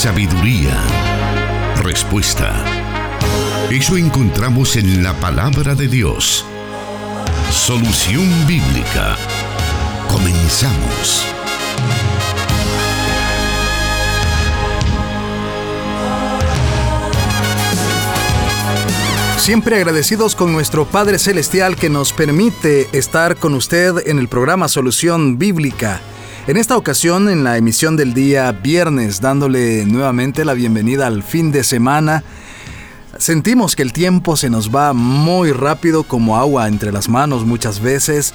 sabiduría, respuesta. Eso encontramos en la palabra de Dios. Solución bíblica. Comenzamos. Siempre agradecidos con nuestro Padre Celestial que nos permite estar con usted en el programa Solución Bíblica. En esta ocasión, en la emisión del día viernes, dándole nuevamente la bienvenida al fin de semana, sentimos que el tiempo se nos va muy rápido como agua entre las manos muchas veces.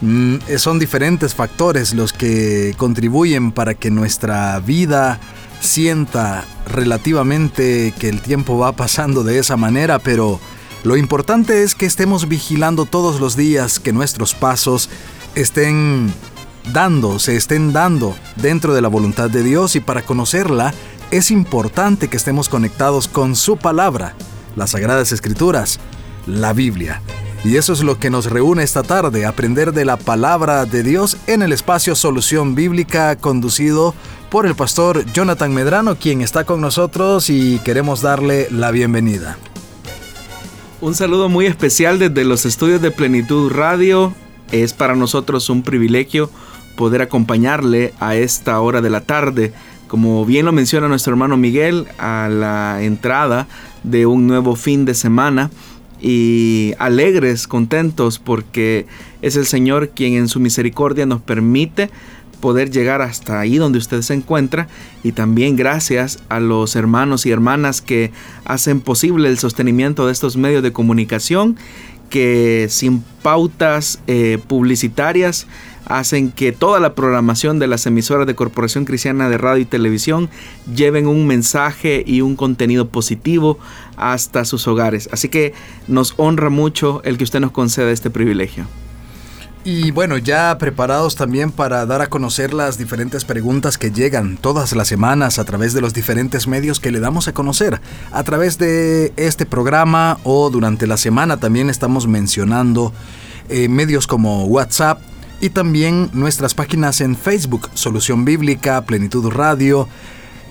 Mm, son diferentes factores los que contribuyen para que nuestra vida sienta relativamente que el tiempo va pasando de esa manera, pero lo importante es que estemos vigilando todos los días que nuestros pasos estén dando, se estén dando dentro de la voluntad de Dios y para conocerla es importante que estemos conectados con su palabra, las sagradas escrituras, la Biblia. Y eso es lo que nos reúne esta tarde, aprender de la palabra de Dios en el espacio Solución Bíblica conducido por el pastor Jonathan Medrano, quien está con nosotros y queremos darle la bienvenida. Un saludo muy especial desde los estudios de Plenitud Radio. Es para nosotros un privilegio poder acompañarle a esta hora de la tarde, como bien lo menciona nuestro hermano Miguel, a la entrada de un nuevo fin de semana y alegres, contentos, porque es el Señor quien en su misericordia nos permite poder llegar hasta ahí donde usted se encuentra. Y también gracias a los hermanos y hermanas que hacen posible el sostenimiento de estos medios de comunicación que sin pautas eh, publicitarias hacen que toda la programación de las emisoras de Corporación Cristiana de Radio y Televisión lleven un mensaje y un contenido positivo hasta sus hogares. Así que nos honra mucho el que usted nos conceda este privilegio. Y bueno, ya preparados también para dar a conocer las diferentes preguntas que llegan todas las semanas a través de los diferentes medios que le damos a conocer. A través de este programa o durante la semana también estamos mencionando eh, medios como WhatsApp, y también nuestras páginas en Facebook, Solución Bíblica, Plenitud Radio,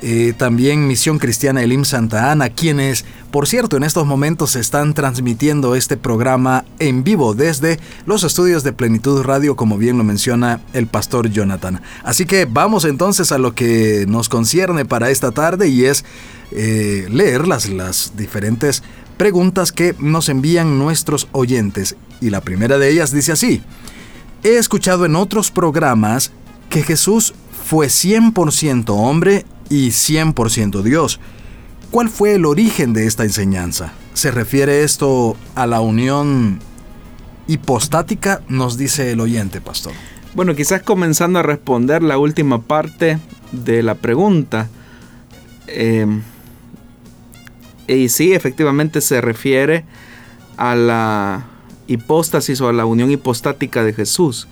eh, también Misión Cristiana Elim Santa Ana, quienes, por cierto, en estos momentos están transmitiendo este programa en vivo desde los estudios de Plenitud Radio, como bien lo menciona el pastor Jonathan. Así que vamos entonces a lo que nos concierne para esta tarde y es eh, leer las, las diferentes preguntas que nos envían nuestros oyentes. Y la primera de ellas dice así. He escuchado en otros programas que Jesús fue 100% hombre y 100% Dios. ¿Cuál fue el origen de esta enseñanza? ¿Se refiere esto a la unión hipostática? Nos dice el oyente, pastor. Bueno, quizás comenzando a responder la última parte de la pregunta. Em, y sí, efectivamente se refiere a la hipóstasis o a la unión hipostática de Jesús.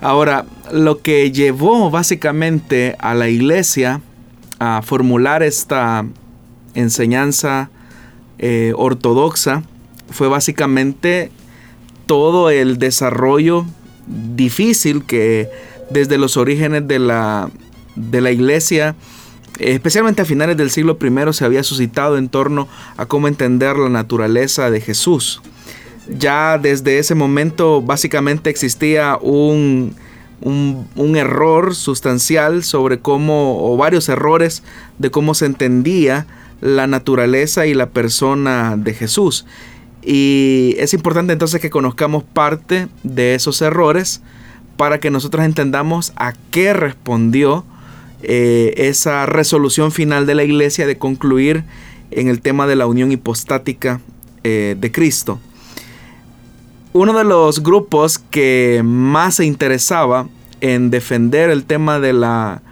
Ahora, lo que llevó básicamente a la iglesia a formular esta enseñanza eh, ortodoxa fue básicamente todo el desarrollo difícil que desde los orígenes de la, de la iglesia, especialmente a finales del siglo I, se había suscitado en torno a cómo entender la naturaleza de Jesús. Ya desde ese momento básicamente existía un, un, error sustancial sobre cómo, o varios errores de cómo se entendía la naturaleza y la persona de Jesús. Y es importante entonces que conozcamos parte de esos errores para que nosotros entendamos a qué respondió eh, esa resolución final de la iglesia de concluir en el tema de la unión hipostática eh, de Cristo uno de los grupos que más se interesaba en defender el tema de la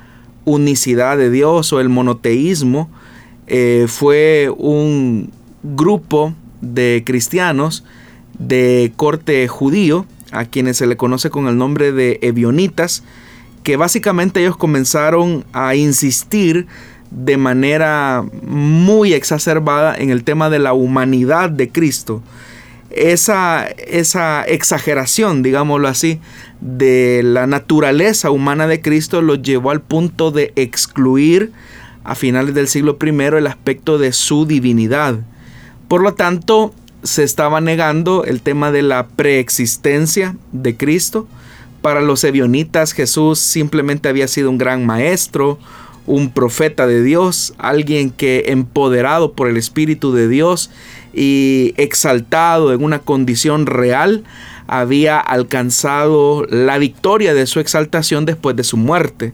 unicidad de Dios o el monoteísmo eh, fue un grupo de cristianos de corte judío, a quienes se le conoce con el nombre de ebionitas, que básicamente ellos comenzaron a insistir de manera muy exacerbada en el tema de la humanidad de Cristo esa, esa exageración, digámoslo así, de la naturaleza humana de Cristo lo llevó al punto de excluir a finales del siglo I el aspecto de su divinidad. Por lo tanto, se estaba negando el tema de la preexistencia de Cristo. Para los ebionitas Jesús simplemente había sido un gran maestro, un profeta de Dios, alguien que empoderado por el Espíritu de Dios y exaltado en una condición real, había alcanzado la victoria de su exaltación después de su muerte.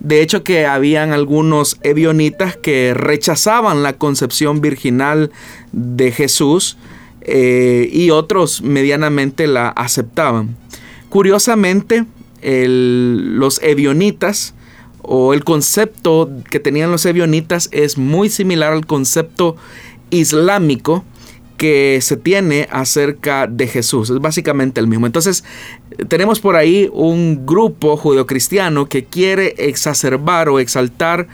De hecho que habían algunos ebionitas que rechazaban la concepción virginal de Jesús eh, y otros medianamente la aceptaban. Curiosamente, los ebionitas o el concepto que tenían los ebionitas es muy similar al concepto islámico que se tiene acerca de Jesús. Es básicamente el mismo. Entonces, tenemos por ahí un grupo judeocristiano que quiere exacerbar o exaltar,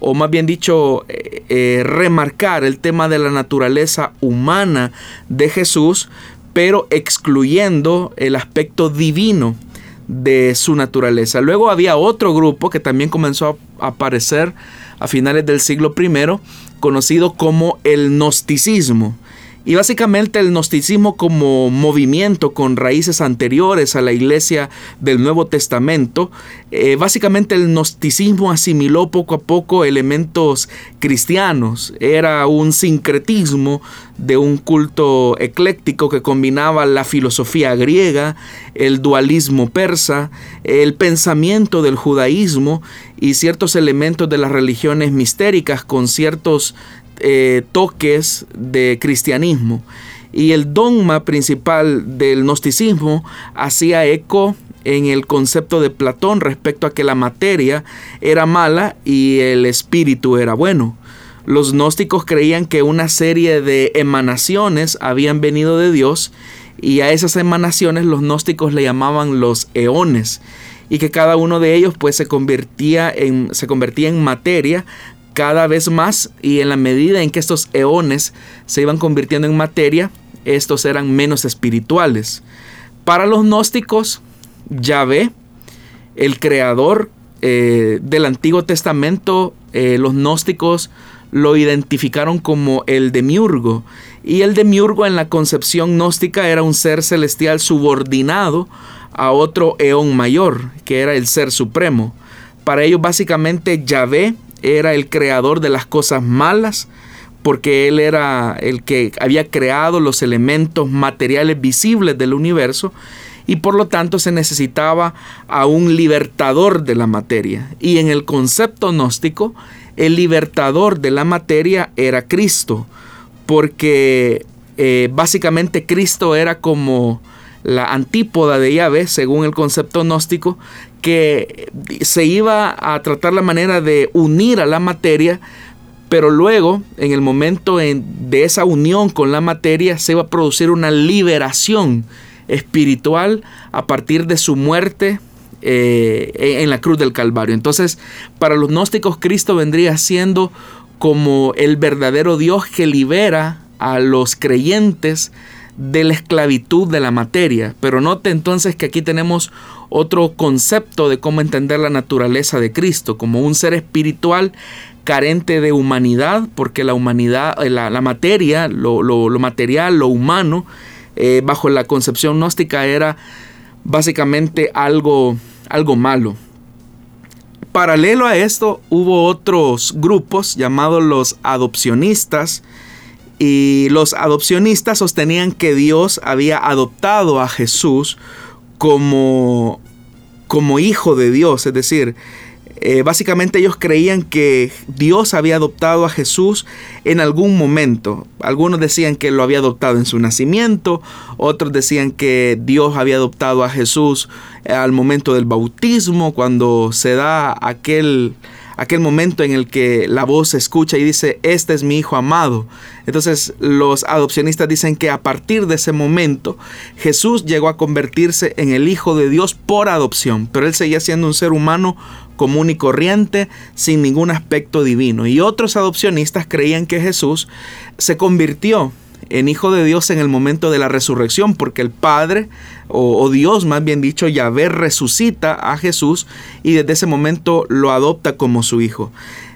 o más bien dicho, eh, eh, remarcar el tema de la naturaleza humana de Jesús, pero excluyendo el aspecto divino de su naturaleza. Luego había otro grupo que también comenzó a aparecer a finales del siglo I, conocido como el gnosticismo. Y básicamente el gnosticismo como movimiento con raíces anteriores a la iglesia del Nuevo Testamento, eh, básicamente el gnosticismo asimiló poco a poco elementos cristianos. Era un sincretismo de un culto ecléctico que combinaba la filosofía griega, el dualismo persa, el pensamiento del judaísmo y ciertos elementos de las religiones mistéricas con ciertos eh, toques de cristianismo. Y el dogma principal del gnosticismo hacía eco en el concepto de Platón respecto a que la materia era mala y el espíritu era bueno. Los gnósticos creían que una serie de emanaciones habían venido de Dios y a esas emanaciones los gnósticos le llamaban los eones y que cada uno de ellos pues se convertía en, se convertía en materia cada vez más y en la medida en que estos eones se iban convirtiendo en materia, estos eran menos espirituales. Para los gnósticos, Yahvé, el creador eh, del Antiguo Testamento, eh, los gnósticos lo identificaron como el demiurgo. Y el demiurgo en la concepción gnóstica era un ser celestial subordinado a otro eón mayor, que era el ser supremo. Para ellos básicamente Yahvé era el creador de las cosas malas, porque él era el que había creado los elementos materiales visibles del universo y por lo tanto se necesitaba a un libertador de la materia. Y en el concepto gnóstico, el libertador de la materia era Cristo, porque eh, básicamente Cristo era como la antípoda de Yahvé, según el concepto gnóstico, que se iba a tratar la manera de unir a la materia, pero luego, en el momento de esa unión con la materia, se iba a producir una liberación espiritual a partir de su muerte eh, en la cruz del Calvario. Entonces, para los gnósticos, Cristo vendría siendo como el verdadero Dios que libera a los creyentes de la esclavitud de la materia. Pero note entonces que aquí tenemos otro concepto de cómo entender la naturaleza de Cristo, como un ser espiritual carente de humanidad, porque la humanidad, eh, la, materia, lo, material, lo humano, eh, bajo la concepción gnóstica era básicamente algo, algo malo. Paralelo a esto hubo otros grupos llamados los adopcionistas, y los adopcionistas sostenían que Dios había adoptado a Jesús como, como hijo de Dios, es decir, eh, básicamente ellos creían que Dios había adoptado a Jesús en algún momento. Algunos decían que lo había adoptado en su nacimiento, otros decían que Dios había adoptado a Jesús al momento del bautismo, cuando se da aquel aquel momento en el que la voz se escucha y dice, este es mi hijo amado. Entonces los adopcionistas dicen que a partir de ese momento Jesús llegó a convertirse en el Hijo de Dios por adopción, pero él seguía siendo un ser humano común y corriente, sin ningún aspecto divino. Y otros adopcionistas creían que Jesús se convirtió en Hijo de Dios en el momento de la resurrección, porque el Padre, o, Dios más bien dicho, Yahvé resucita a Jesús y desde ese momento lo adopta como su Hijo.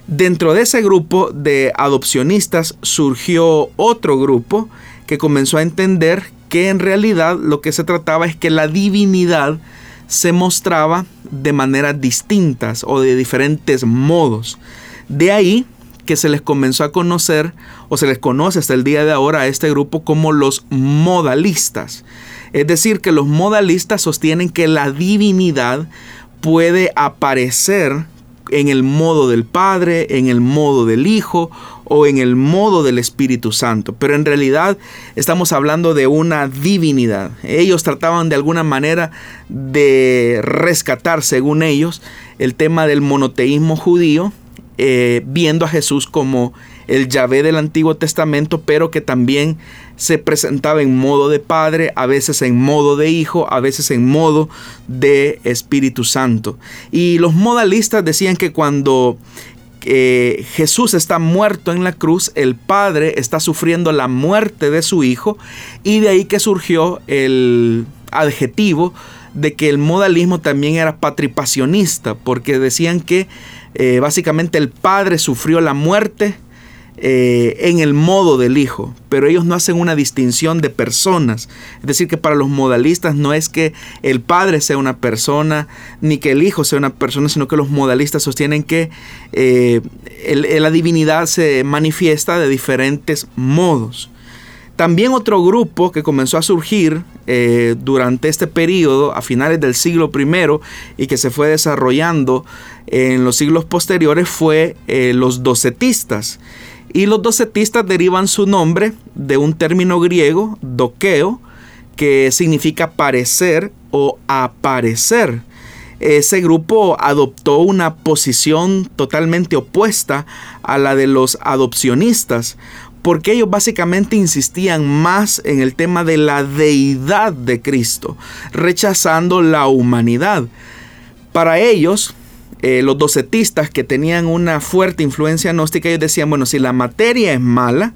Dentro de ese grupo de adopcionistas surgió otro grupo que comenzó a entender que en realidad lo que se trataba es que la divinidad se mostraba de maneras distintas o de diferentes modos. De ahí que se les comenzó a conocer o se les conoce hasta el día de ahora a este grupo como los modalistas. Es decir, que los modalistas sostienen que la divinidad puede aparecer en el modo del Padre, en el modo del Hijo o en el modo del Espíritu Santo. Pero en realidad estamos hablando de una divinidad. Ellos trataban de alguna manera de rescatar, según ellos, el tema del monoteísmo judío eh, viendo a Jesús como el Yahvé del Antiguo Testamento, pero que también se presentaba en modo de Padre, a veces en modo de Hijo, a veces en modo de Espíritu Santo. Y los modalistas decían que cuando eh, Jesús está muerto en la cruz, el Padre está sufriendo la muerte de su Hijo, y de ahí que surgió el adjetivo de que el modalismo también era patripasionista, porque decían que eh, básicamente el padre sufrió la muerte eh, en el modo del hijo, pero ellos no hacen una distinción de personas. Es decir, que para los modalistas no es que el padre sea una persona, ni que el hijo sea una persona, sino que los modalistas sostienen que eh, la divinidad se manifiesta de diferentes modos. También otro grupo que comenzó a surgir eh, durante este periodo, a finales del siglo I, y que se fue desarrollando en los siglos posteriores, fue eh, los docetistas. Y los docetistas derivan su nombre de un término griego, doqueo, que significa parecer o aparecer. Ese grupo adoptó una posición totalmente opuesta a la de los adopcionistas, porque ellos básicamente insistían más en el tema de la deidad de Cristo, rechazando la humanidad. Para ellos, eh, los docetistas que tenían una fuerte influencia gnóstica, ellos decían, bueno, si la materia es mala,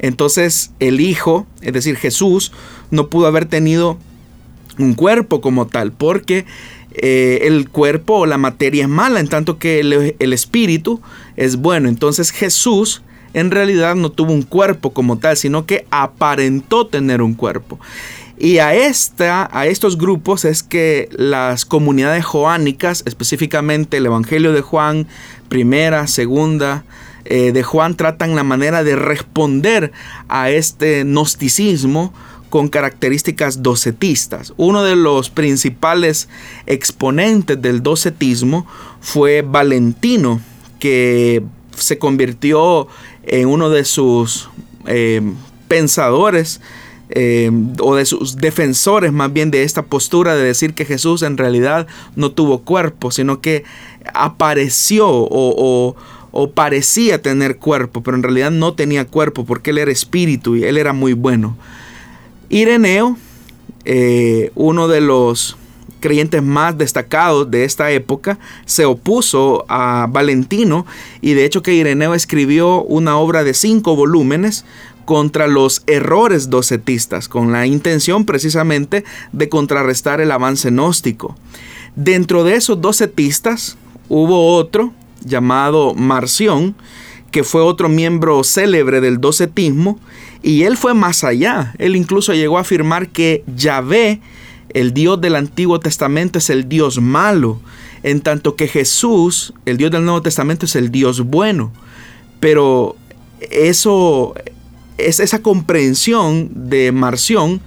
entonces el Hijo, es decir, Jesús, no pudo haber tenido un cuerpo como tal, porque eh, el cuerpo o la materia es mala, en tanto que el, el espíritu es bueno. Entonces Jesús en realidad no tuvo un cuerpo como tal, sino que aparentó tener un cuerpo. Y a, esta, a estos grupos es que las comunidades joánicas, específicamente el Evangelio de Juan, primera, segunda, eh, de Juan, tratan la manera de responder a este gnosticismo con características docetistas. Uno de los principales exponentes del docetismo fue Valentino, que se convirtió en uno de sus eh, pensadores eh, o de sus defensores más bien de esta postura de decir que Jesús en realidad no tuvo cuerpo, sino que apareció o, parecía tener cuerpo, pero en realidad no tenía cuerpo porque él era espíritu y él era muy bueno. Ireneo, eh, uno de los creyentes más destacados de esta época, se opuso a Valentino y de hecho que Ireneo escribió una obra de cinco volúmenes contra los errores docetistas, con la intención precisamente de contrarrestar el avance gnóstico. Dentro de esos docetistas hubo otro llamado Marción, que fue otro miembro célebre del docetismo, y él fue más allá. Él incluso llegó a afirmar que Yahvé el Dios del Antiguo Testamento es el Dios malo, en tanto que Jesús, el Dios del Nuevo Testamento, es el Dios bueno. Pero eso, es esa comprensión de Marción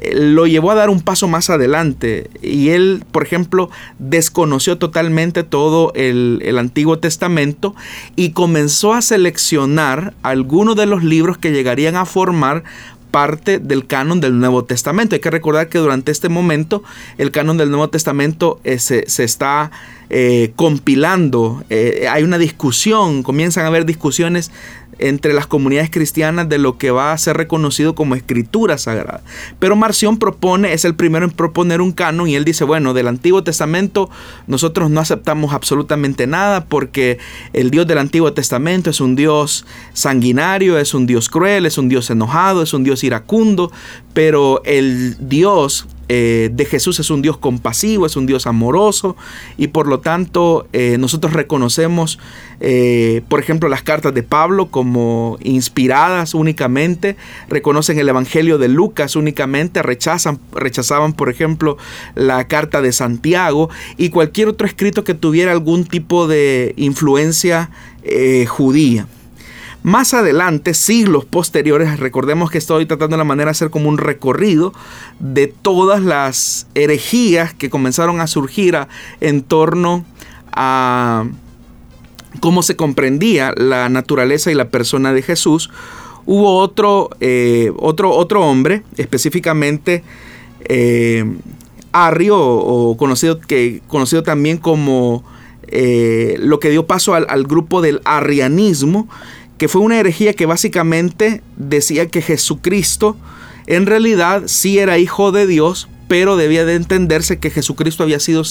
eh, lo llevó a dar un paso más adelante. Y él, por ejemplo, desconoció totalmente todo el, el, Antiguo Testamento y comenzó a seleccionar algunos de los libros que llegarían a formar parte del canon del Nuevo Testamento. Hay que recordar que durante este momento el canon del Nuevo Testamento eh, se, está eh, compilando, eh, hay una discusión, comienzan a haber discusiones entre las comunidades cristianas de lo que va a ser reconocido como escritura sagrada. Pero Marción propone, es el primero en proponer un canon y él dice, bueno, del Antiguo Testamento nosotros no aceptamos absolutamente nada porque el Dios del Antiguo Testamento es un Dios sanguinario, es un Dios cruel, es un Dios enojado, es un Dios iracundo, pero el Dios eh, de Jesús es un Dios compasivo, es un Dios amoroso y por lo tanto eh, nosotros reconocemos, eh, por ejemplo, las cartas de Pablo como inspiradas únicamente, reconocen el Evangelio de Lucas únicamente, rechazan, rechazaban, por ejemplo, la carta de Santiago y cualquier otro escrito que tuviera algún tipo de influencia judía. Más adelante, siglos posteriores, recordemos que estoy tratando de la manera de hacer como un recorrido de todas las herejías que comenzaron a surgir en torno a cómo se comprendía la naturaleza y la persona de Jesús. Hubo otro, eh, otro, otro hombre, específicamente eh, Arrio, o, conocido, que, conocido también como eh, lo que dio paso al, al grupo del arrianismo, que fue una herejía que básicamente decía que Jesucristo en realidad sí era hijo de Dios, pero debía de entenderse que Jesucristo había sido,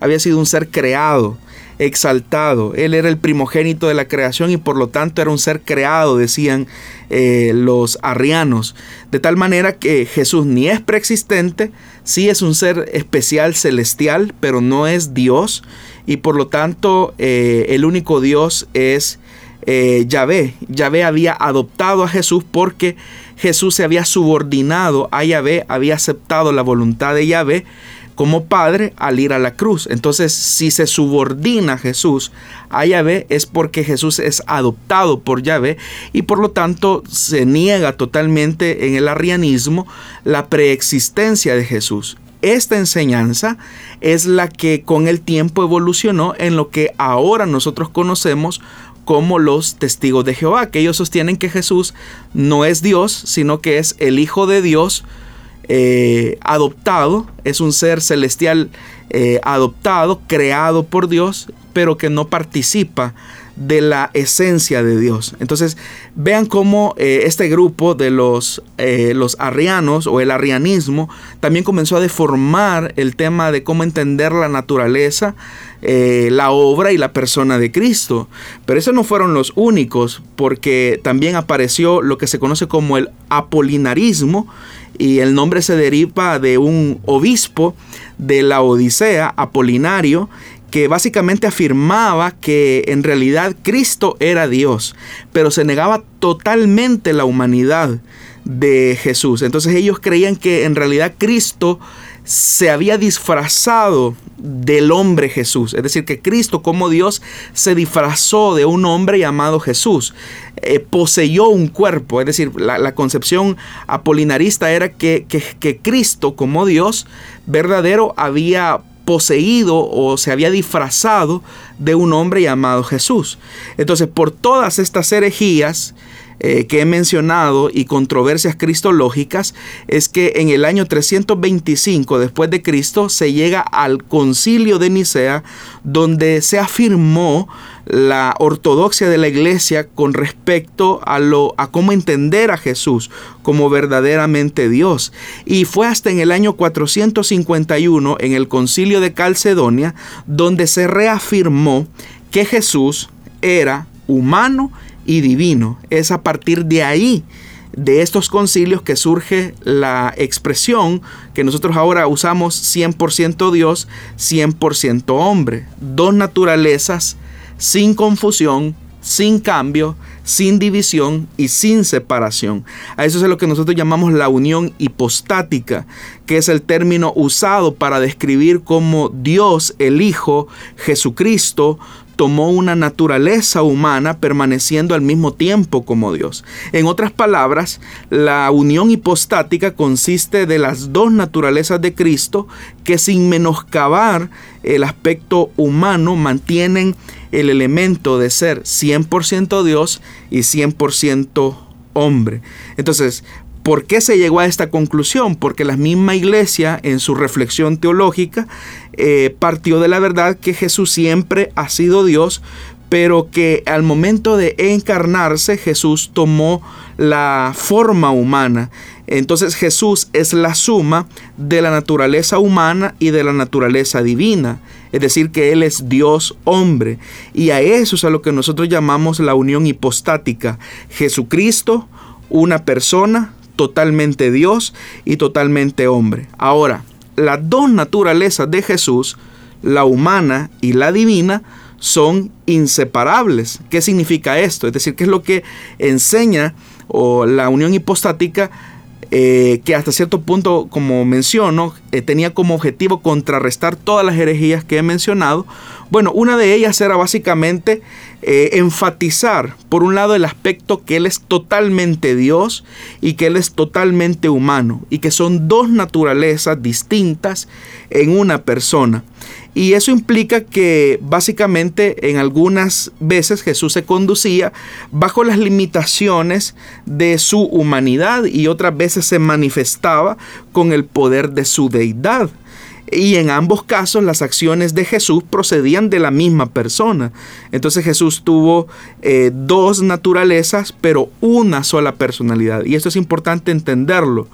había sido un ser creado, exaltado. Él era el primogénito de la creación y por lo tanto era un ser creado, decían eh, los arrianos. De tal manera que Jesús ni es preexistente, sí es un ser especial, celestial, pero no es Dios. Y por lo tanto eh, el único Dios es eh, Yahvé. Yahvé había adoptado a Jesús porque Jesús se había subordinado a Yahvé, había aceptado la voluntad de Yahvé como padre al ir a la cruz. Entonces, si se subordina Jesús a Yahvé es porque Jesús es adoptado por Yahvé y por lo tanto se niega totalmente en el arrianismo la preexistencia de Jesús. Esta enseñanza es la que con el tiempo evolucionó en lo que ahora nosotros conocemos como los testigos de Jehová, que ellos sostienen que Jesús no es Dios, sino que es el Hijo de Dios eh, adoptado, es un ser celestial eh, adoptado, creado por Dios, pero que no participa de la esencia de Dios. Entonces, vean cómo eh, este grupo de los, eh, los arrianos o el arrianismo también comenzó a deformar el tema de cómo entender la naturaleza, eh, la obra y la persona de Cristo. Pero esos no fueron los únicos, porque también apareció lo que se conoce como el apolinarismo, y el nombre se deriva de un obispo de la Odisea, Apolinario, que básicamente afirmaba que en realidad Cristo era Dios, pero se negaba totalmente la humanidad de Jesús. Entonces ellos creían que en realidad Cristo se había disfrazado del hombre Jesús. Es decir, que Cristo como Dios se disfrazó de un hombre llamado Jesús. Eh, poseyó un cuerpo. Es decir, la, concepción apolinarista era que, que, que Cristo como Dios verdadero había poseído o se había disfrazado de un hombre llamado Jesús. Entonces, por todas estas herejías, eh, que he mencionado y controversias cristológicas es que en el año 325 después de Cristo se llega al concilio de Nicea donde se afirmó la ortodoxia de la iglesia con respecto a lo a cómo entender a Jesús como verdaderamente Dios. Y fue hasta en el año 451 en el concilio de Calcedonia donde se reafirmó que Jesús era humano y divino. Es a partir de ahí, de estos concilios, que surge la expresión que nosotros ahora usamos 100% Dios, 100% hombre. Dos naturalezas sin confusión, sin cambio, sin división y sin separación. A eso es lo que nosotros llamamos la unión hipostática, que es el término usado para describir cómo Dios, el Hijo, Jesucristo, tomó una naturaleza humana permaneciendo al mismo tiempo como Dios. En otras palabras, la unión hipostática consiste de las dos naturalezas de Cristo que sin menoscabar el aspecto humano mantienen el elemento de ser 100% Dios y 100% hombre. Entonces, ¿Por qué se llegó a esta conclusión? Porque la misma iglesia en su reflexión teológica eh, partió de la verdad que Jesús siempre ha sido Dios, pero que al momento de encarnarse Jesús tomó la forma humana. Entonces Jesús es la suma de la naturaleza humana y de la naturaleza divina. Es decir, que Él es Dios hombre. Y a eso es a lo que nosotros llamamos la unión hipostática. Jesucristo, una persona, totalmente Dios y totalmente hombre. Ahora, las dos naturalezas de Jesús, la humana y la divina, son inseparables. ¿Qué significa esto? Es decir, ¿qué es lo que enseña o la unión hipostática eh, que hasta cierto punto, como menciono, eh, tenía como objetivo contrarrestar todas las herejías que he mencionado. Bueno, una de ellas era básicamente eh, enfatizar, por un lado, el aspecto que Él es totalmente Dios y que Él es totalmente humano, y que son dos naturalezas distintas en una persona. Y eso implica que básicamente en algunas veces Jesús se conducía bajo las limitaciones de su humanidad y otras veces se manifestaba con el poder de su deidad. Y en ambos casos las acciones de Jesús procedían de la misma persona. Entonces Jesús tuvo eh, dos naturalezas, pero una sola personalidad. Y esto es importante entenderlo.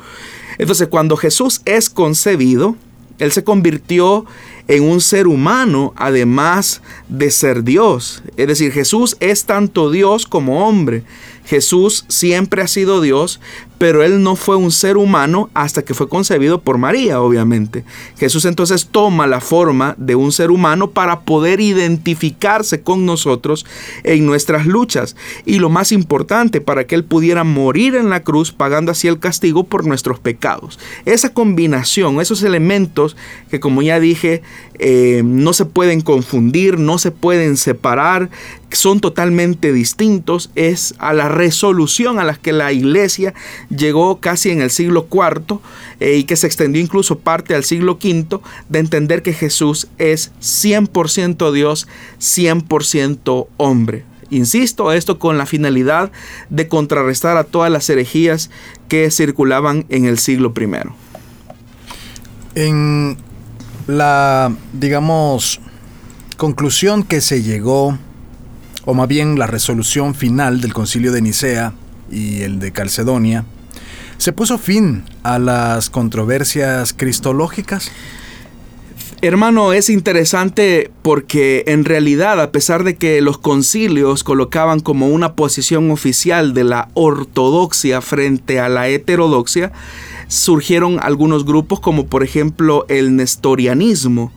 Entonces cuando Jesús es concebido, Él se convirtió en un ser humano, además de ser Dios. Es decir, Jesús es tanto Dios como hombre. Jesús siempre ha sido Dios, pero él no fue un ser humano hasta que fue concebido por María, obviamente. Jesús entonces toma la forma de un ser humano para poder identificarse con nosotros en nuestras luchas. Y lo más importante, para que él pudiera morir en la cruz pagando así el castigo por nuestros pecados. Esa combinación, esos elementos que como ya dije, eh, no se pueden confundir, no se pueden separar, son totalmente distintos, es a la resolución a la que la iglesia llegó casi en el siglo IV eh, y que se extendió incluso parte al siglo V de entender que Jesús es 100% Dios, 100% hombre. Insisto, esto con la finalidad de contrarrestar a todas las herejías que circulaban en el siglo I. En la, digamos, conclusión que se llegó o más bien la resolución final del concilio de Nicea y el de Calcedonia, ¿se puso fin a las controversias cristológicas? Hermano, es interesante porque en realidad, a pesar de que los concilios colocaban como una posición oficial de la ortodoxia frente a la heterodoxia, surgieron algunos grupos como por ejemplo el nestorianismo,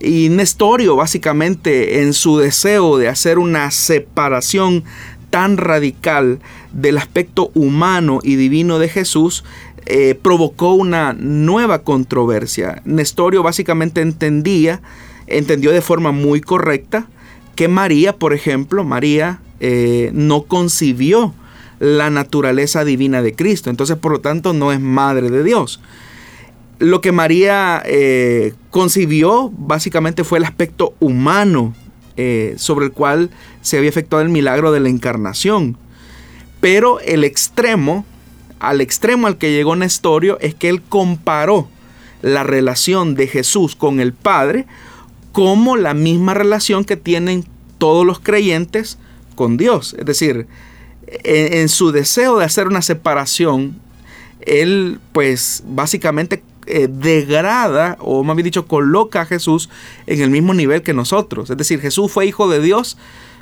y Nestorio básicamente en su deseo de hacer una separación tan radical del aspecto humano y divino de Jesús, eh, provocó una nueva controversia. Nestorio básicamente entendía, entendió de forma muy correcta, que María, por ejemplo, María eh, no concibió la naturaleza divina de Cristo, entonces por lo tanto no es madre de Dios lo que María eh, concibió básicamente fue el aspecto humano eh, sobre el cual se había efectuado el milagro de la encarnación. Pero el extremo, al extremo al que llegó Nestorio, es que él comparó la relación de Jesús con el Padre como la misma relación que tienen todos los creyentes con Dios. Es decir, en su deseo de hacer una separación, él pues básicamente eh, degrada, o más bien dicho, coloca a Jesús en el mismo nivel que nosotros. Es decir, Jesús fue hijo de Dios,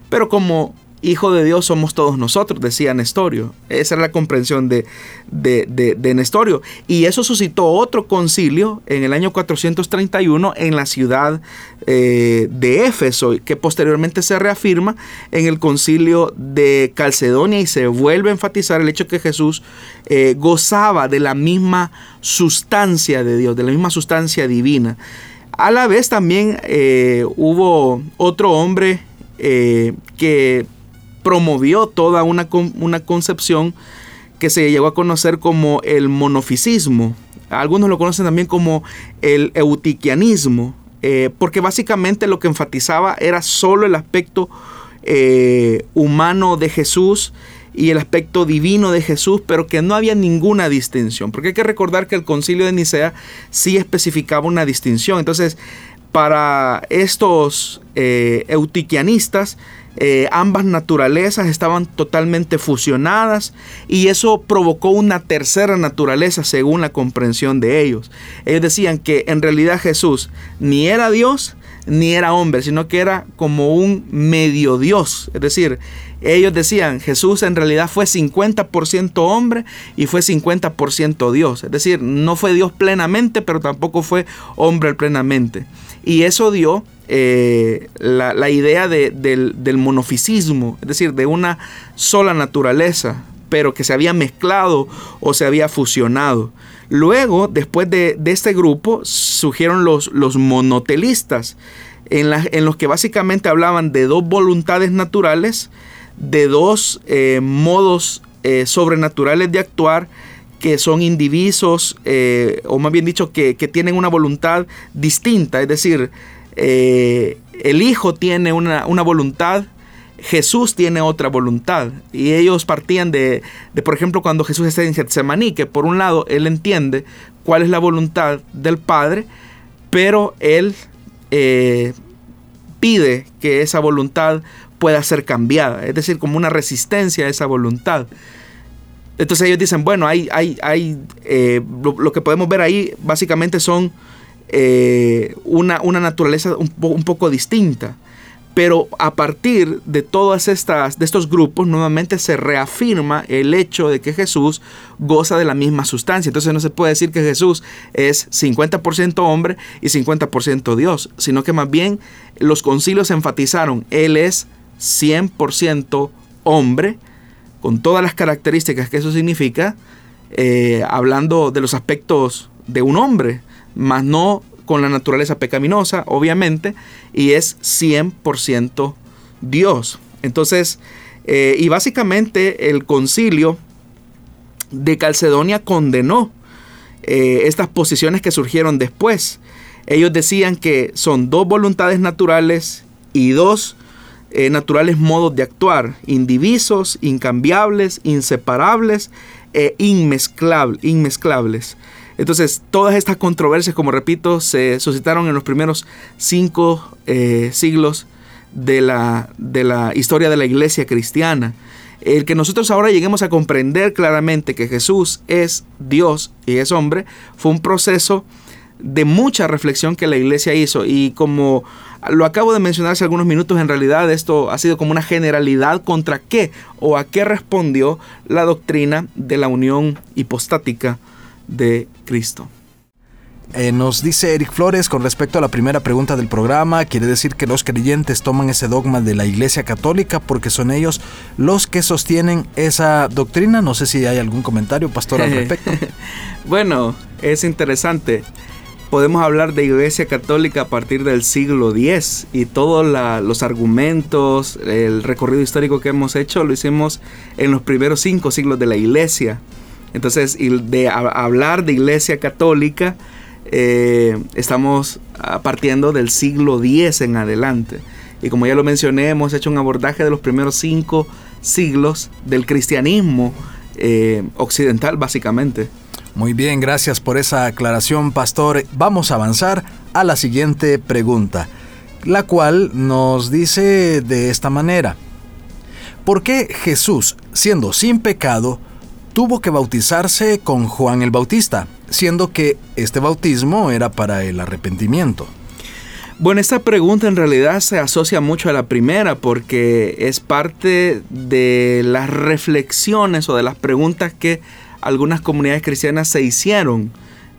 pero como hijo de Dios somos todos nosotros, decía Nestorio. Esa era la comprensión de, de, Nestorio. Y eso suscitó otro concilio en el año 431 en la ciudad eh, de Éfeso, que posteriormente se reafirma en el concilio de Calcedonia y se vuelve a enfatizar el hecho que Jesús eh, gozaba de la misma sustancia de Dios, de la misma sustancia divina. A la vez también eh, hubo otro hombre que promovió toda una, una concepción que se llegó a conocer como el monofisismo. Algunos lo conocen también como el eutiquianismo, eh, porque básicamente lo que enfatizaba era solo el aspecto eh, humano de Jesús y el aspecto divino de Jesús, pero que no había ninguna distinción. Porque hay que recordar que el concilio de Nicea sí especificaba una distinción. Entonces, para estos eh, eutiquianistas, eh, ambas naturalezas estaban totalmente fusionadas y eso provocó una tercera naturaleza según la comprensión de ellos. Ellos decían que en realidad Jesús ni era Dios ni era hombre, sino que era como un medio Dios. Es decir, ellos decían, Jesús en realidad fue 50% hombre y fue 50% Dios. Es decir, no fue Dios plenamente, pero tampoco fue hombre plenamente. Y eso dio eh, la, idea del, del monofisismo, es decir, de una sola naturaleza, pero que se había mezclado o se había fusionado. Luego, después de, este grupo, surgieron los, monotelistas, en, los que básicamente hablaban de dos voluntades naturales, de dos eh, modos eh, sobrenaturales de actuar, que son indivisos, o más bien dicho, que, tienen una voluntad distinta, es decir, eh, el Hijo tiene una, voluntad, Jesús tiene otra voluntad. Y ellos partían de, por ejemplo, cuando Jesús está en Getsemaní, que por un lado él entiende cuál es la voluntad del Padre, pero él eh, pide que esa voluntad pueda ser cambiada, es decir, como una resistencia a esa voluntad. Entonces ellos dicen, bueno, hay, hay, hay eh, lo, que podemos ver ahí básicamente son eh, una, una, naturaleza un, poco distinta. Pero a partir de todas estas, de estos grupos, nuevamente se reafirma el hecho de que Jesús goza de la misma sustancia. Entonces no se puede decir que Jesús es 50% hombre y 50% Dios, sino que más bien los concilios enfatizaron, Él es 100% hombre, con todas las características que eso significa, eh, hablando de los aspectos de un hombre, más no con la naturaleza pecaminosa, obviamente, y es 100% Dios. Entonces, eh, y básicamente el concilio de Calcedonia condenó eh, estas posiciones que surgieron después. Ellos decían que son dos voluntades naturales y dos eh, naturales modos de actuar, indivisos, incambiables, inseparables e inmezclables. Entonces, todas estas controversias, como repito, se suscitaron en los primeros cinco eh, siglos de la, de la historia de la iglesia cristiana. El que nosotros ahora lleguemos a comprender claramente que Jesús es Dios y es hombre fue un proceso de mucha reflexión que la iglesia hizo y como lo acabo de mencionar hace algunos minutos, en realidad esto ha sido como una generalidad contra qué o a qué respondió la doctrina de la unión hipostática de Cristo. Eh, nos dice Eric Flores con respecto a la primera pregunta del programa, quiere decir que los creyentes toman ese dogma de la Iglesia Católica porque son ellos los que sostienen esa doctrina. No sé si hay algún comentario, pastor, al respecto. bueno, es interesante. Podemos hablar de Iglesia Católica a partir del siglo X y todos los argumentos, el recorrido histórico que hemos hecho lo hicimos en los primeros cinco siglos de la Iglesia. Entonces, de hablar de iglesia católica, eh, estamos partiendo del siglo X en adelante. Y como ya lo mencioné, hemos hecho un abordaje de los primeros cinco siglos del cristianismo eh, occidental, básicamente. Muy bien, gracias por esa aclaración, pastor. Vamos a avanzar a la siguiente pregunta, la cual nos dice de esta manera. ¿Por qué Jesús, siendo sin pecado, tuvo que bautizarse con Juan el Bautista, siendo que este bautismo era para el arrepentimiento. Bueno, esta pregunta en realidad se asocia mucho a la primera porque es parte de las reflexiones o de las preguntas que algunas comunidades cristianas se hicieron.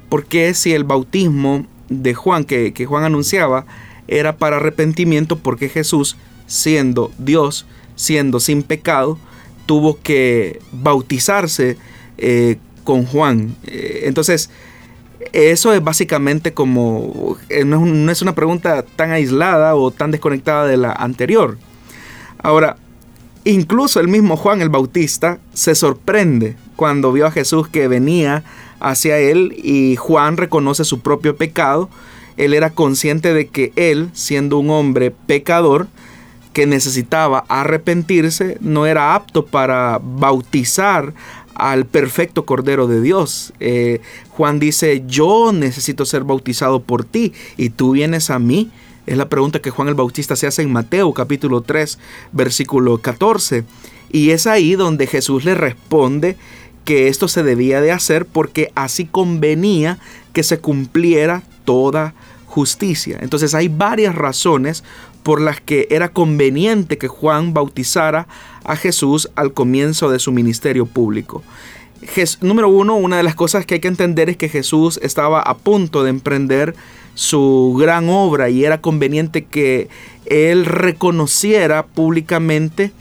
Porque si el bautismo de Juan que, que Juan anunciaba era para arrepentimiento porque Jesús, siendo Dios, siendo sin pecado, tuvo que bautizarse eh, con Juan. Eh, entonces, eso es básicamente como, eh, no es, una pregunta tan aislada o tan desconectada de la anterior. Ahora, incluso el mismo Juan el Bautista se sorprende cuando vio a Jesús que venía hacia él y Juan reconoce su propio pecado. Él era consciente de que él, siendo un hombre pecador, que necesitaba arrepentirse, no era apto para bautizar al perfecto Cordero de Dios. Eh, Juan dice, yo necesito ser bautizado por ti y tú vienes a mí Es la pregunta que Juan el Bautista se hace en Mateo capítulo 3, versículo 14. Y es ahí donde Jesús le responde que esto se debía de hacer porque así convenía que se cumpliera toda justicia. Entonces hay varias razones por las que era conveniente que Juan bautizara a Jesús al comienzo de su ministerio público. número uno, una de las cosas que hay que entender es que Jesús estaba a punto de emprender su gran obra y era conveniente que él reconociera públicamente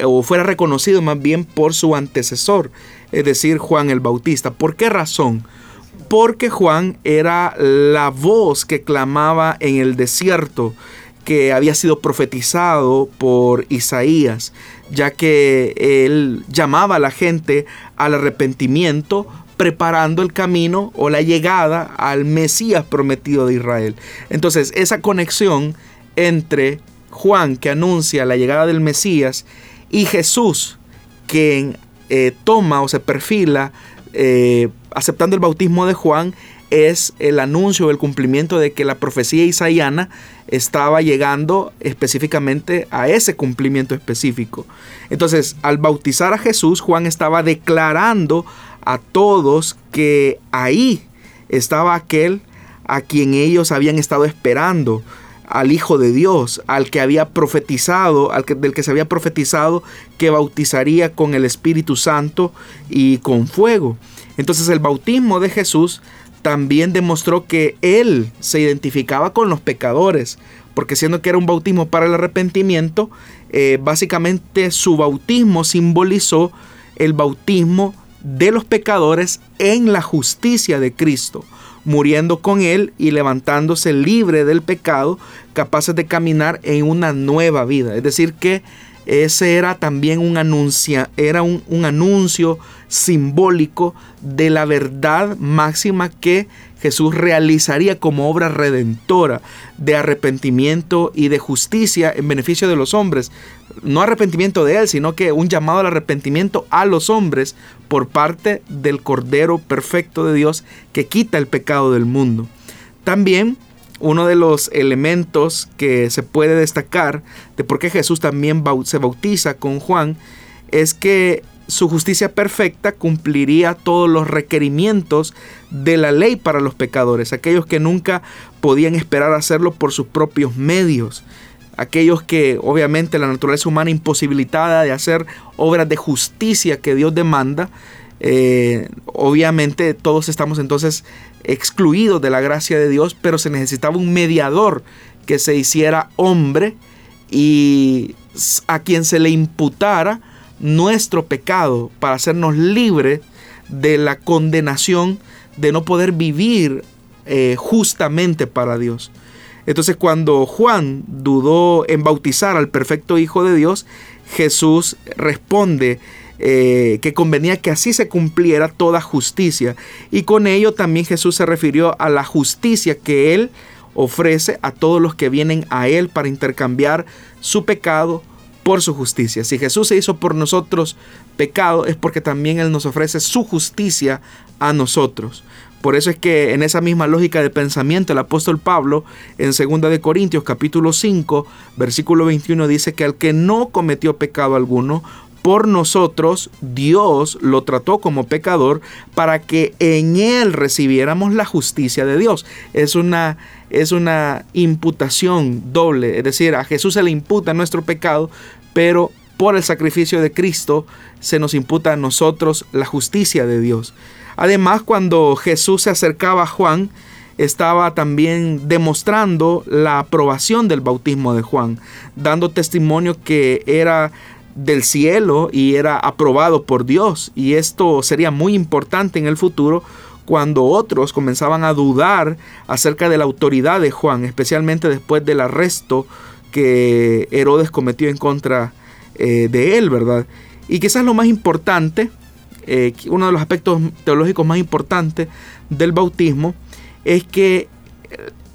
o fuera reconocido más bien por su antecesor, es decir, Juan el Bautista. ¿Por qué razón? Porque Juan era la voz que clamaba en el desierto, que había sido profetizado por Isaías, ya que él llamaba a la gente al arrepentimiento, preparando el camino o la llegada al Mesías prometido de Israel. Entonces, esa conexión entre Juan, que anuncia la llegada del Mesías, y Jesús, quien eh, toma o se perfila eh, aceptando el bautismo de Juan, es el anuncio, el cumplimiento de que la profecía isaiana estaba llegando específicamente a ese cumplimiento específico. Entonces, al bautizar a Jesús, Juan estaba declarando a todos que ahí estaba aquel a quien ellos habían estado esperando, al Hijo de Dios, al que había profetizado, al que, del que se había profetizado que bautizaría con el Espíritu Santo y con fuego. Entonces el bautismo de Jesús también demostró que él se identificaba con los pecadores, porque siendo que era un bautismo para el arrepentimiento, eh, básicamente su bautismo simbolizó el bautismo de los pecadores en la justicia de Cristo, muriendo con Él y levantándose libre del pecado, capaces de caminar en una nueva vida. Es decir, que ese era también un, anuncia, era un, un anuncio simbólico de la verdad máxima que Jesús realizaría como obra redentora de arrepentimiento y de justicia en beneficio de los hombres. No arrepentimiento de Él, sino que un llamado al arrepentimiento a los hombres por parte del Cordero perfecto de Dios que quita el pecado del mundo. También uno de los elementos que se puede destacar de por qué Jesús también se bautiza con Juan es que su justicia perfecta cumpliría todos los requerimientos de la ley para los pecadores, aquellos que nunca podían esperar hacerlo por sus propios medios, aquellos que obviamente la naturaleza humana imposibilitada de hacer obras de justicia que Dios demanda, eh, obviamente todos estamos entonces excluidos de la gracia de Dios, pero se necesitaba un mediador que se hiciera hombre y a quien se le imputara nuestro pecado para hacernos libres de la condenación de no poder vivir eh, justamente para Dios. Entonces cuando Juan dudó en bautizar al perfecto Hijo de Dios, Jesús responde eh, que convenía que así se cumpliera toda justicia. Y con ello también Jesús se refirió a la justicia que Él ofrece a todos los que vienen a Él para intercambiar su pecado por su justicia. Si Jesús se hizo por nosotros pecado, es porque también Él nos ofrece su justicia a nosotros. Por eso es que en esa misma lógica de pensamiento el apóstol Pablo en 2 de Corintios capítulo 5 versículo 21 dice que al que no cometió pecado alguno, por nosotros Dios lo trató como pecador para que en él recibiéramos la justicia de Dios. Es una es una imputación doble, es decir, a Jesús se le imputa nuestro pecado, pero por el sacrificio de Cristo se nos imputa a nosotros la justicia de Dios. Además, cuando Jesús se acercaba a Juan, estaba también demostrando la aprobación del bautismo de Juan, dando testimonio que era del cielo y era aprobado por Dios. Y esto sería muy importante en el futuro cuando otros comenzaban a dudar acerca de la autoridad de Juan, especialmente después del arresto que Herodes cometió en contra eh, de él, ¿verdad? Y quizás lo más importante, eh, uno de los aspectos teológicos más importantes del bautismo, es que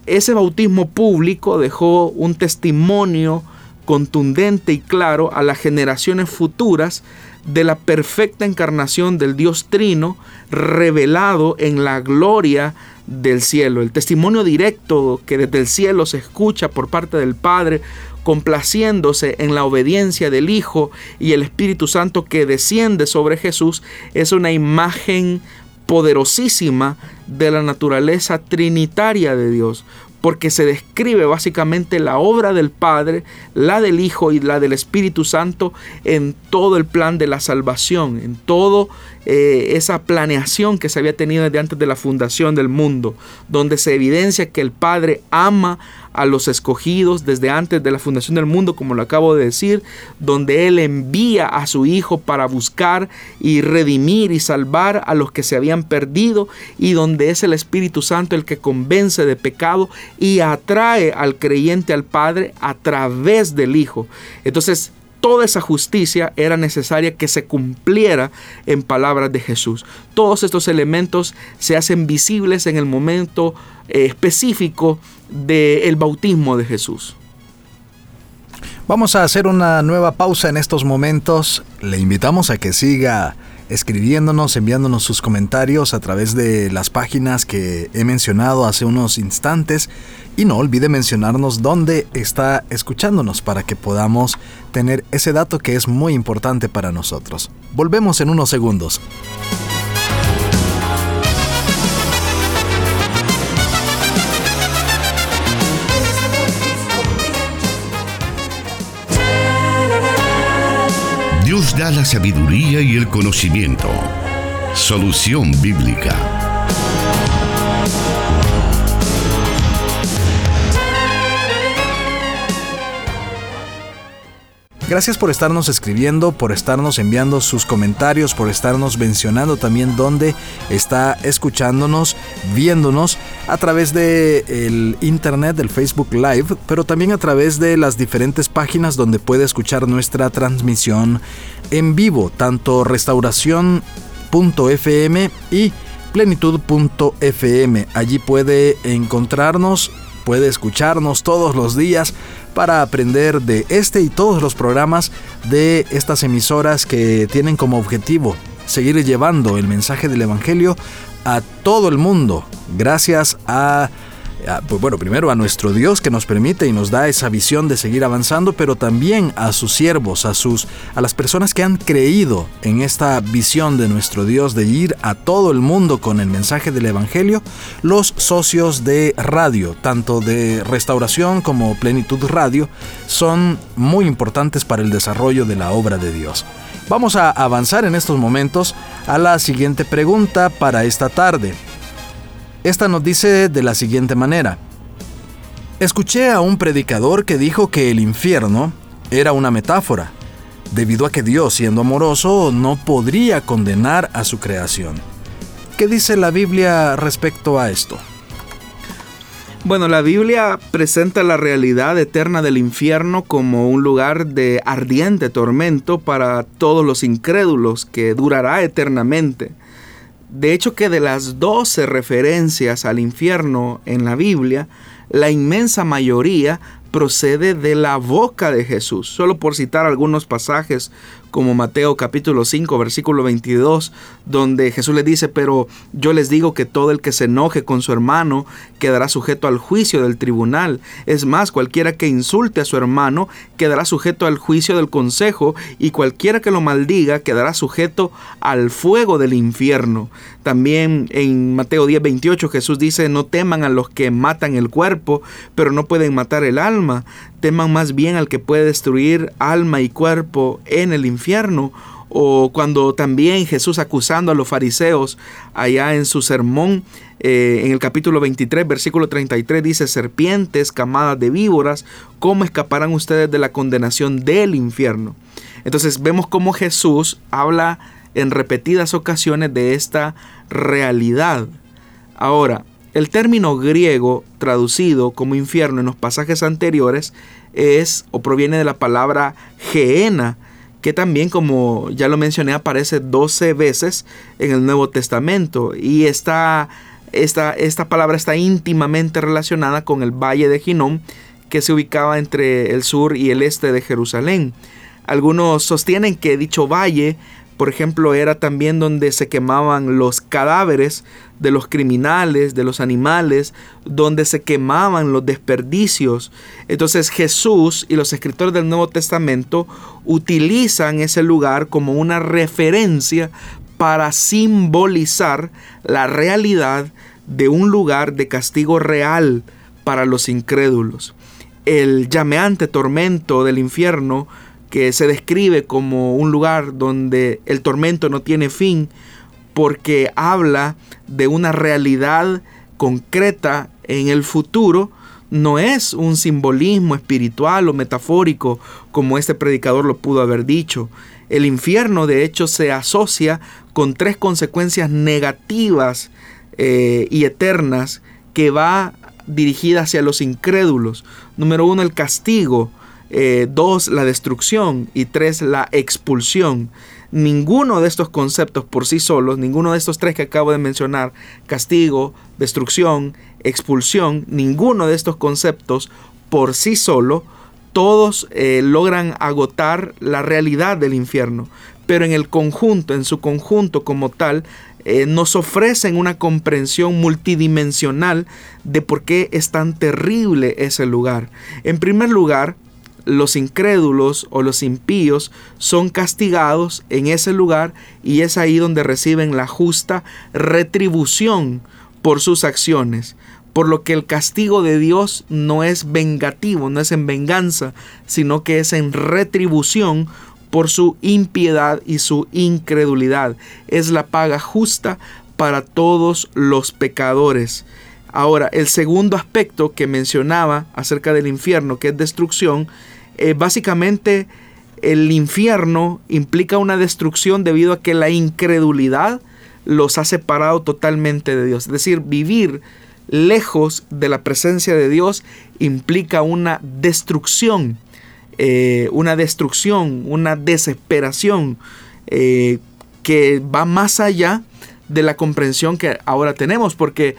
ese bautismo público dejó un testimonio contundente y claro a las generaciones futuras de la perfecta encarnación del Dios Trino revelado en la gloria del cielo. El testimonio directo que desde el cielo se escucha por parte del Padre, complaciéndose en la obediencia del Hijo y el Espíritu Santo que desciende sobre Jesús, es una imagen poderosísima de la naturaleza trinitaria de Dios porque se describe básicamente la obra del Padre, la del Hijo y la del Espíritu Santo en todo el plan de la salvación, en todo eh, esa planeación que se había tenido desde antes de la fundación del mundo, donde se evidencia que el Padre ama a los escogidos desde antes de la fundación del mundo, como lo acabo de decir, donde Él envía a su Hijo para buscar y redimir y salvar a los que se habían perdido y donde es el Espíritu Santo el que convence de pecado y atrae al creyente al Padre a través del Hijo. Entonces, toda esa justicia era necesaria que se cumpliera en palabras de Jesús. Todos estos elementos se hacen visibles en el momento eh, específico del bautismo de Jesús. Vamos a hacer una nueva pausa en estos momentos. Le invitamos a que siga escribiéndonos, enviándonos sus comentarios a través de las páginas que he mencionado hace unos instantes y no olvide mencionarnos dónde está escuchándonos para que podamos tener ese dato que es muy importante para nosotros. Volvemos en unos segundos. La sabiduría y el conocimiento. Solución bíblica. Gracias por estarnos escribiendo, por estarnos enviando sus comentarios, por estarnos mencionando también dónde está escuchándonos, viéndonos a través de el internet, del Facebook Live, pero también a través de las diferentes páginas donde puede escuchar nuestra transmisión en vivo, tanto restauración.fm y plenitud.fm. Allí puede encontrarnos puede escucharnos todos los días para aprender de este y todos los programas de estas emisoras que tienen como objetivo seguir llevando el mensaje del Evangelio a todo el mundo. Gracias a pues bueno, primero a nuestro Dios que nos permite y nos da esa visión de seguir avanzando, pero también a sus siervos, a sus a las personas que han creído en esta visión de nuestro Dios de ir a todo el mundo con el mensaje del evangelio, los socios de radio, tanto de Restauración como Plenitud Radio, son muy importantes para el desarrollo de la obra de Dios. Vamos a avanzar en estos momentos a la siguiente pregunta para esta tarde. Esta nos dice de la siguiente manera. Escuché a un predicador que dijo que el infierno era una metáfora, debido a que Dios, siendo amoroso, no podría condenar a su creación. ¿Qué dice la Biblia respecto a esto? Bueno, la Biblia presenta la realidad eterna del infierno como un lugar de ardiente tormento para todos los incrédulos que durará eternamente. De hecho que de las 12 referencias al infierno en la Biblia, la inmensa mayoría procede de la boca de Jesús. Solo por citar algunos pasajes como Mateo capítulo 5 versículo 22, donde Jesús le dice, pero yo les digo que todo el que se enoje con su hermano quedará sujeto al juicio del tribunal. Es más, cualquiera que insulte a su hermano quedará sujeto al juicio del consejo y cualquiera que lo maldiga quedará sujeto al fuego del infierno. También en Mateo 10, 28 Jesús dice, no teman a los que matan el cuerpo, pero no pueden matar el alma. Teman más bien al que puede destruir alma y cuerpo en el infierno. O cuando también Jesús acusando a los fariseos allá en su sermón, eh, en el capítulo 23, versículo 33, dice, serpientes, camadas de víboras, ¿cómo escaparán ustedes de la condenación del infierno? Entonces vemos cómo Jesús habla en repetidas ocasiones de esta realidad. Ahora, el término griego traducido como infierno en los pasajes anteriores es o proviene de la palabra geena, que también, como ya lo mencioné, aparece 12 veces en el Nuevo Testamento. Y esta, esta, esta palabra está íntimamente relacionada con el valle de Ginón, que se ubicaba entre el sur y el este de Jerusalén. Algunos sostienen que dicho valle por ejemplo, era también donde se quemaban los cadáveres de los criminales, de los animales, donde se quemaban los desperdicios. Entonces Jesús y los escritores del Nuevo Testamento utilizan ese lugar como una referencia para simbolizar la realidad de un lugar de castigo real para los incrédulos. El llameante tormento del infierno que se describe como un lugar donde el tormento no tiene fin, porque habla de una realidad concreta en el futuro, no es un simbolismo espiritual o metafórico como este predicador lo pudo haber dicho. El infierno de hecho se asocia con tres consecuencias negativas eh, y eternas que va dirigida hacia los incrédulos. Número uno, el castigo. Eh, dos, la destrucción y tres, la expulsión. Ninguno de estos conceptos por sí solos, ninguno de estos tres que acabo de mencionar, castigo, destrucción, expulsión, ninguno de estos conceptos por sí solo, todos eh, logran agotar la realidad del infierno, pero en el conjunto, en su conjunto como tal, eh, nos ofrecen una comprensión multidimensional de por qué es tan terrible ese lugar. En primer lugar, los incrédulos o los impíos son castigados en ese lugar y es ahí donde reciben la justa retribución por sus acciones. Por lo que el castigo de Dios no es vengativo, no es en venganza, sino que es en retribución por su impiedad y su incredulidad. Es la paga justa para todos los pecadores. Ahora, el segundo aspecto que mencionaba acerca del infierno, que es destrucción, eh, básicamente el infierno implica una destrucción debido a que la incredulidad los ha separado totalmente de Dios. Es decir, vivir lejos de la presencia de Dios implica una destrucción, eh, una destrucción, una desesperación eh, que va más allá de la comprensión que ahora tenemos, porque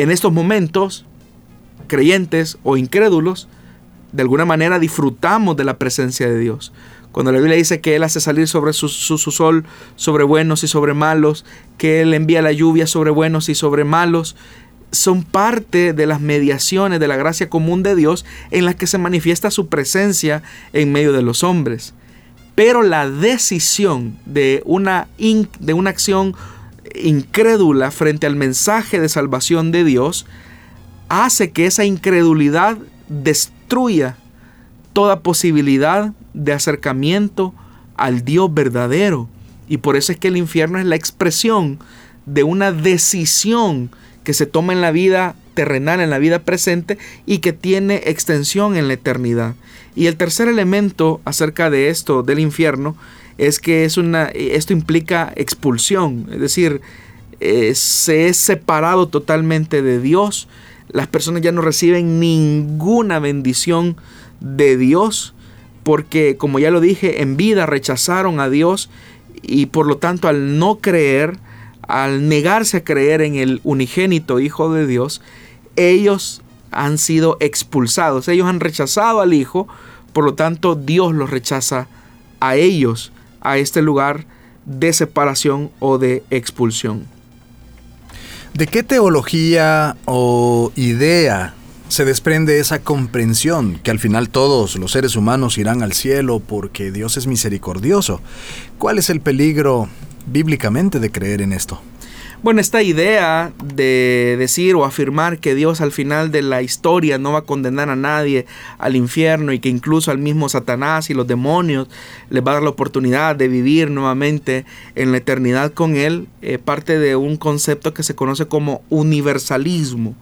en estos momentos, creyentes o incrédulos, de alguna manera disfrutamos de la presencia de Dios. Cuando la Biblia dice que Él hace salir sobre su, sol sobre buenos y sobre malos, que Él envía la lluvia sobre buenos y sobre malos, son parte de las mediaciones de la gracia común de Dios en las que se manifiesta su presencia en medio de los hombres. Pero la decisión de una, de una acción incrédula frente al mensaje de salvación de Dios hace que esa incredulidad destruya toda posibilidad de acercamiento al Dios verdadero. Y por eso es que el infierno es la expresión de una decisión que se toma en la vida terrenal, en la vida presente y que tiene extensión en la eternidad. Y el tercer elemento acerca de esto, del infierno, es que es una, esto implica expulsión, es decir, eh, se es separado totalmente de Dios, las personas ya no reciben ninguna bendición de Dios porque, como ya lo dije, en vida rechazaron a Dios y por lo tanto al no creer, al negarse a creer en el unigénito Hijo de Dios, ellos han sido expulsados, ellos han rechazado al Hijo, por lo tanto Dios los rechaza a ellos, a este lugar de separación o de expulsión. ¿De qué teología o idea se desprende esa comprensión que al final todos los seres humanos irán al cielo porque Dios es misericordioso? ¿Cuál es el peligro bíblicamente de creer en esto? Bueno, esta idea de decir o afirmar que Dios al final de la historia no va a condenar a nadie al infierno y que incluso al mismo Satanás y los demonios les va a dar la oportunidad de vivir nuevamente en la eternidad con Él, eh, parte de un concepto que se conoce como universalismo.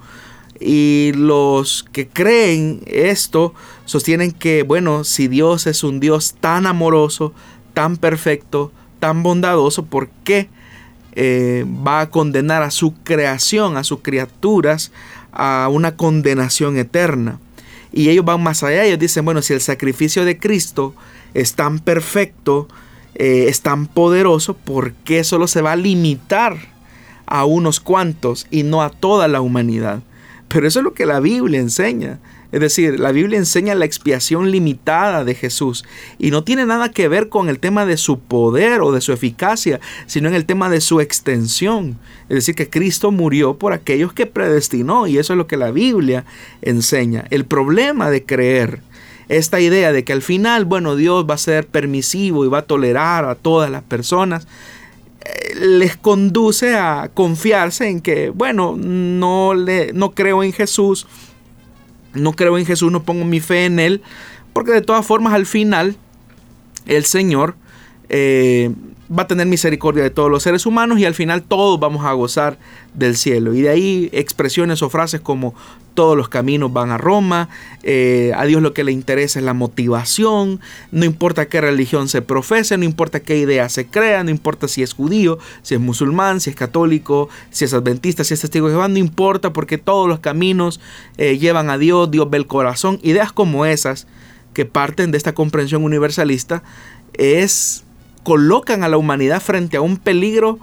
Y los que creen esto sostienen que, bueno, si Dios es un Dios tan amoroso, tan perfecto, tan bondadoso, ¿por qué? Eh, va a condenar a su creación, a sus criaturas, a una condenación eterna. Y ellos van más allá, ellos dicen, bueno, si el sacrificio de Cristo es tan perfecto, eh, es tan poderoso, ¿por qué solo se va a limitar a unos cuantos y no a toda la humanidad? Pero eso es lo que la Biblia enseña. Es decir, la Biblia enseña la expiación limitada de Jesús y no tiene nada que ver con el tema de su poder o de su eficacia, sino en el tema de su extensión. Es decir, que Cristo murió por aquellos que predestinó y eso es lo que la Biblia enseña. El problema de creer esta idea de que al final, bueno, Dios va a ser permisivo y va a tolerar a todas las personas, eh, les conduce a confiarse en que, bueno, no, le, no creo en Jesús, no creo en Jesús, no pongo mi fe en Él, porque de todas formas al final el Señor eh, va a tener misericordia de todos los seres humanos y al final todos vamos a gozar del cielo. Y de ahí expresiones o frases como todos los caminos van a Roma, eh, a Dios lo que le interesa es la motivación, no importa qué religión se profese, no importa qué idea se crea, no importa si es judío, si es musulmán, si es católico, si es adventista, si es testigo de Jehová, no importa porque todos los caminos eh, llevan a Dios, Dios ve el corazón. Ideas como esas que parten de esta comprensión universalista es colocan a la humanidad frente a un peligro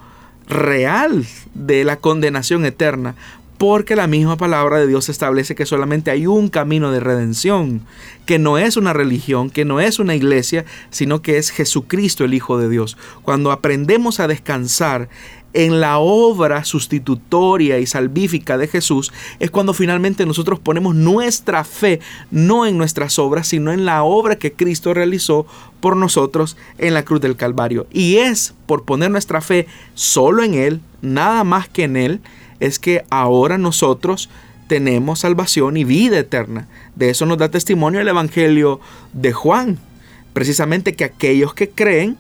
real de la condenación eterna, porque la misma palabra de Dios establece que solamente hay un camino de redención, que no es una religión, que no es una iglesia, sino que es Jesucristo el Hijo de Dios. Cuando aprendemos a descansar en la obra sustitutoria y salvífica de Jesús, es cuando finalmente nosotros ponemos nuestra fe no en nuestras obras, sino en la obra que Cristo realizó por nosotros en la cruz del Calvario. Y es por poner nuestra fe solo en Él, nada más que en Él, es que ahora nosotros tenemos salvación y vida eterna. De eso nos da testimonio el Evangelio de Juan. Precisamente que aquellos que creen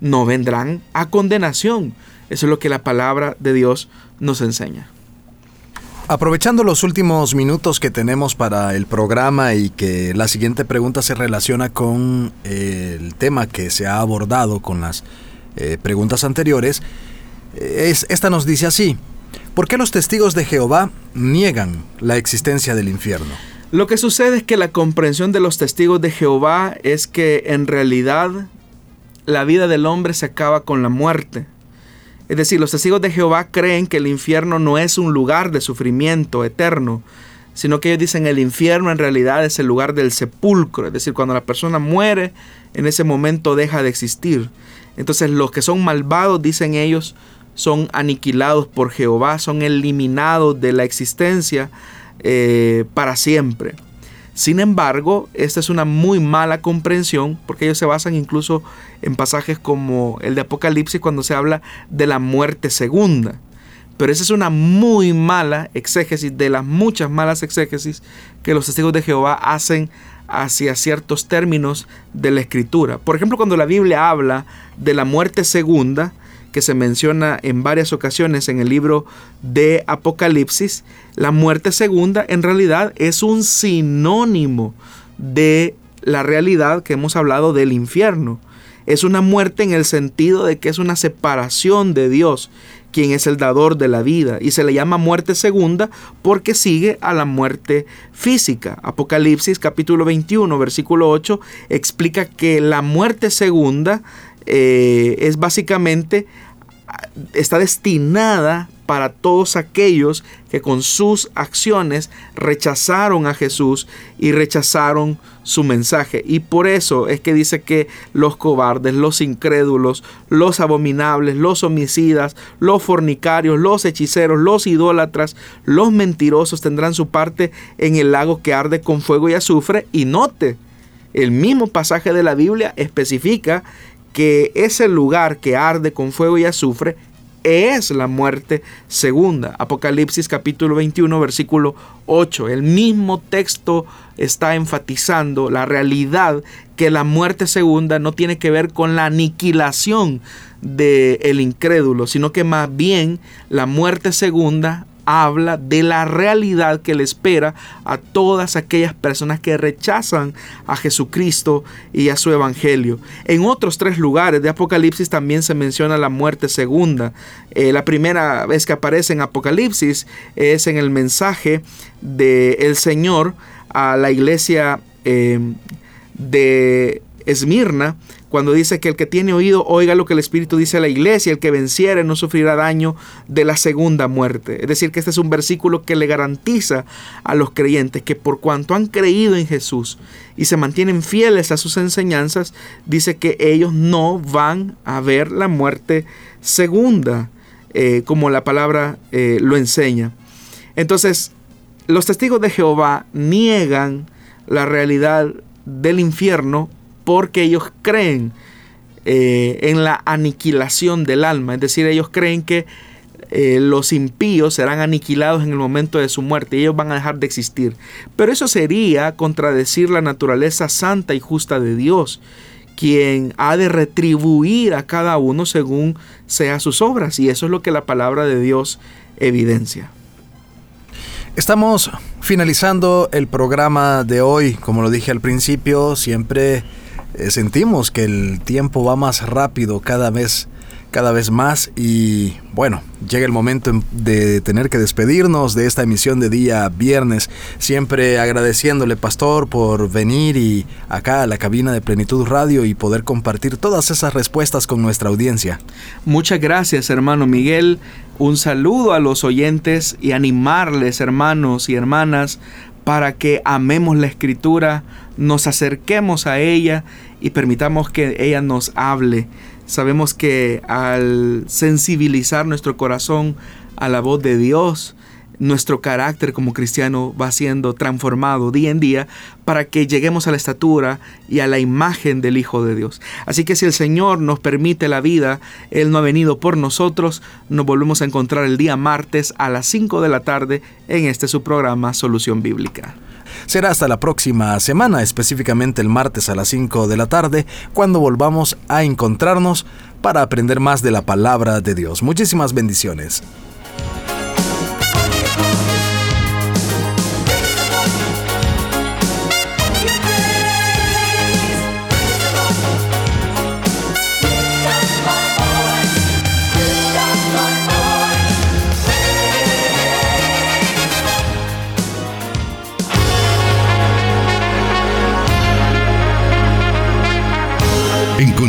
no vendrán a condenación, eso es lo que la palabra de Dios nos enseña. Aprovechando los últimos minutos que tenemos para el programa y que la siguiente pregunta se relaciona con eh, el tema que se ha abordado con las eh, preguntas anteriores, es, esta nos dice así, ¿por qué los testigos de Jehová niegan la existencia del infierno? Lo que sucede es que la comprensión de los testigos de Jehová es que en realidad la vida del hombre se acaba con la muerte. Es decir, los testigos de Jehová creen que el infierno no es un lugar de sufrimiento eterno, sino que ellos dicen el infierno en realidad es el lugar del sepulcro, es decir, cuando la persona muere, en ese momento deja de existir. Entonces los que son malvados, dicen ellos, son aniquilados por Jehová, son eliminados de la existencia eh, para siempre. Sin embargo, esta es una muy mala comprensión porque ellos se basan incluso en pasajes como el de Apocalipsis cuando se habla de la muerte segunda. Pero esa es una muy mala exégesis de las muchas malas exégesis que los testigos de Jehová hacen hacia ciertos términos de la escritura. Por ejemplo, cuando la Biblia habla de la muerte segunda, que se menciona en varias ocasiones en el libro de Apocalipsis, la muerte segunda en realidad es un sinónimo de la realidad que hemos hablado del infierno. Es una muerte en el sentido de que es una separación de Dios, quien es el dador de la vida, y se le llama muerte segunda porque sigue a la muerte física. Apocalipsis capítulo 21, versículo 8, explica que la muerte segunda eh, es básicamente, está destinada para todos aquellos que con sus acciones rechazaron a Jesús y rechazaron su mensaje. Y por eso es que dice que los cobardes, los incrédulos, los abominables, los homicidas, los fornicarios, los hechiceros, los idólatras, los mentirosos tendrán su parte en el lago que arde con fuego y azufre. Y note, el mismo pasaje de la Biblia especifica que ese lugar que arde con fuego y azufre es la muerte segunda. Apocalipsis capítulo 21 versículo 8. El mismo texto está enfatizando la realidad que la muerte segunda no tiene que ver con la aniquilación del el incrédulo, sino que más bien la muerte segunda habla de la realidad que le espera a todas aquellas personas que rechazan a Jesucristo y a su evangelio. En otros tres lugares de Apocalipsis también se menciona la muerte segunda. Eh, la primera vez que aparece en Apocalipsis es en el mensaje del Señor a la iglesia eh, de Esmirna, cuando dice que el que tiene oído oiga lo que el Espíritu dice a la iglesia, el que venciere no sufrirá daño de la segunda muerte. Es decir, que este es un versículo que le garantiza a los creyentes que por cuanto han creído en Jesús y se mantienen fieles a sus enseñanzas, dice que ellos no van a ver la muerte segunda, eh, como la palabra eh, lo enseña. Entonces, los testigos de Jehová niegan la realidad del infierno porque ellos creen eh, en la aniquilación del alma, es decir, ellos creen que eh, los impíos serán aniquilados en el momento de su muerte y ellos van a dejar de existir. Pero eso sería contradecir la naturaleza santa y justa de Dios, quien ha de retribuir a cada uno según sea sus obras, y eso es lo que la palabra de Dios evidencia. Estamos finalizando el programa de hoy, como lo dije al principio, siempre sentimos que el tiempo va más rápido cada vez cada vez más y bueno, llega el momento de tener que despedirnos de esta emisión de día viernes, siempre agradeciéndole pastor por venir y acá a la cabina de Plenitud Radio y poder compartir todas esas respuestas con nuestra audiencia. Muchas gracias hermano Miguel, un saludo a los oyentes y animarles hermanos y hermanas para que amemos la escritura, nos acerquemos a ella y permitamos que ella nos hable. Sabemos que al sensibilizar nuestro corazón a la voz de Dios, nuestro carácter como cristiano va siendo transformado día en día para que lleguemos a la estatura y a la imagen del Hijo de Dios. Así que si el Señor nos permite la vida, Él no ha venido por nosotros, nos volvemos a encontrar el día martes a las 5 de la tarde en este su programa Solución Bíblica. Será hasta la próxima semana, específicamente el martes a las 5 de la tarde, cuando volvamos a encontrarnos para aprender más de la palabra de Dios. Muchísimas bendiciones.